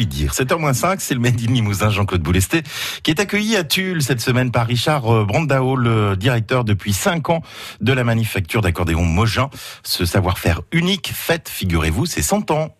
lui dire. 7h-5, c'est le Made in Limousin Jean-Claude Boulesté qui est accueilli à Tulle cette semaine par Richard euh, Brandao, le directeur depuis 5 ans de la manufacture d'accordéon Mogin. Ce savoir-faire unique fête, figurez-vous, c'est 100 ans.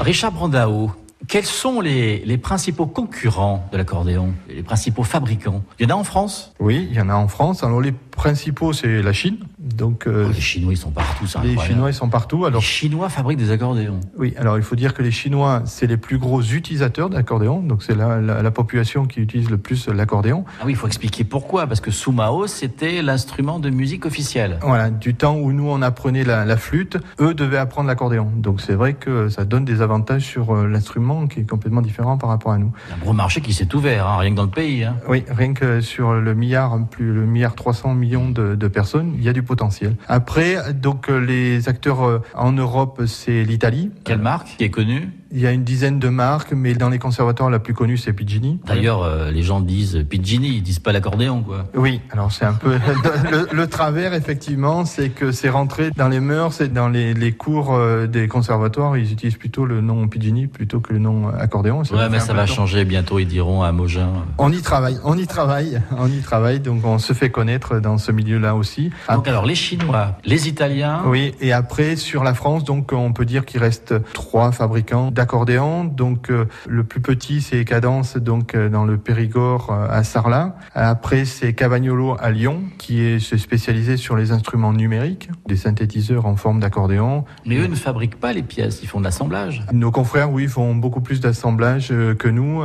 Richard Brandao, quels sont les, les principaux concurrents de l'accordéon, les principaux fabricants? Il y en a en France? Oui, il y en a en France. Alors les principaux, c'est la Chine. Donc euh, oh, les Chinois, ils sont partout. Les Chinois, ils sont partout. Alors les Chinois fabriquent des accordéons. Oui, alors il faut dire que les Chinois, c'est les plus gros utilisateurs d'accordéon. Donc c'est la, la, la, population qui utilise le plus l'accordéon. Ah oui, il faut expliquer pourquoi. Parce que sous Mao, c'était l'instrument de musique officiel. Voilà, du temps où nous on apprenait la, la flûte, eux devaient apprendre l'accordéon. Donc c'est vrai que ça donne des avantages sur euh, l'instrument qui est complètement différent par rapport à nous. Un gros marché qui s'est ouvert, hein, rien que dans le pays. Hein. Oui, rien que sur le milliard, plus le milliard 300 de, de personnes, il y a du potentiel. Après, donc euh, les acteurs euh, en Europe, c'est l'Italie. Quelle marque qui est connue? Il y a une dizaine de marques, mais dans les conservateurs, la plus connue, c'est Pidgini. D'ailleurs, euh, les gens disent Pidgini, ils disent pas l'accordéon, quoi. Oui, alors c'est un peu le, le, travers, effectivement, c'est que c'est rentré dans les mœurs et dans les, les cours euh, des conservatoires, ils utilisent plutôt le nom Pidgini plutôt que le nom accordéon. Ça ouais, mais ça va changer bientôt, ils diront à Mogin. On y travaille, on y travaille, on y travaille, donc on se fait connaître dans ce milieu-là aussi. Donc alors les Chinois, les Italiens. Oui, et après sur la France, donc on peut dire qu'il reste trois fabricants accordéon. Donc euh, le plus petit c'est Cadence donc euh, dans le Périgord euh, à Sarlat. Après c'est Cavagnolo à Lyon qui est spécialisé sur les instruments numériques, des synthétiseurs en forme d'accordéon. Mais eux ne fabriquent pas les pièces, ils font de l'assemblage. Nos confrères oui font beaucoup plus d'assemblage que nous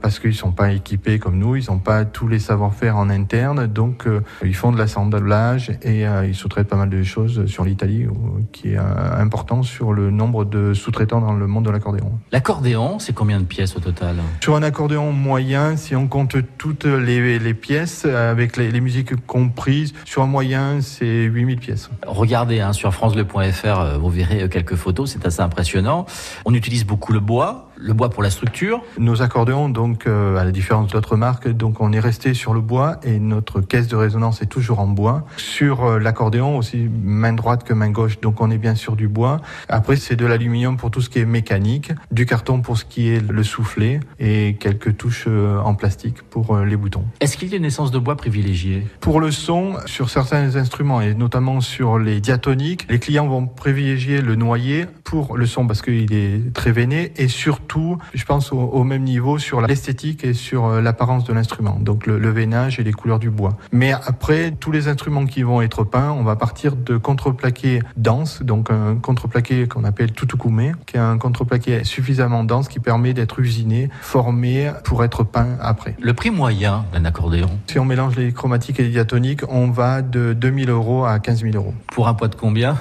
parce qu'ils sont pas équipés comme nous, ils n'ont pas tous les savoir-faire en interne, donc ils font de l'assemblage et ils sous-traitent pas mal de choses sur l'Italie qui est important sur le nombre de sous-traitants dans le monde de l'accordéon. L'accordéon, c'est combien de pièces au total Sur un accordéon moyen, si on compte toutes les, les pièces, avec les, les, musiques comprises, sur un moyen, c'est 8000 pièces. Regardez hein, sur francebleu.fr, euh, vous verrez quelques photos, c'est assez impressionnant. On utilise beaucoup le bois, le bois pour la structure. Nos accordéons, donc, euh, à la différence d'autres marques, donc on est resté sur le bois et notre caisse de résonance est toujours en bois. Sur euh, l'accordéon aussi, main droite que main gauche, donc on est bien sur du bois. Après, c'est de l'aluminium pour tout ce qui est mécanique du carton pour ce qui est le soufflet et quelques touches euh, en plastique pour les boutons. Est-ce qu'il y a une essence de bois privilégiée? Pour le son, sur certains instruments et notamment sur les diatoniques, les clients vont privilégier le noyer pour le son parce qu'il est très veiné et surtout, je pense au, même niveau sur l'esthétique et sur euh, l'apparence de l'instrument, donc le, le, veinage et les couleurs du bois. Mais après, tous les instruments qui vont être peints, on va partir de contreplaqué dense, donc un contreplaqué qu'on appelle tutukume, qui est un contreplaqué suffisamment dense qui permet d'être usiné, formé pour être peint après. Le prix moyen d'un accordéon? Si on mélange les chromatiques et les diatoniques, on va de 2000 euros à 15 000 euros. Pour un poids de combien?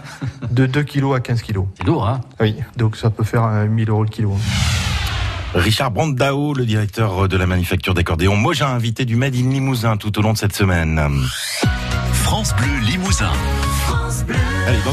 De 2 kg à 15 kg. C'est lourd, hein? Oui, donc ça peut faire 1000 euros le kilo. Richard Brandao, le directeur de la manufacture d'accordéon. Moi, j'ai invité du Made in Limousin tout au long de cette semaine. France Bleu Limousin. France Bleu. Allez,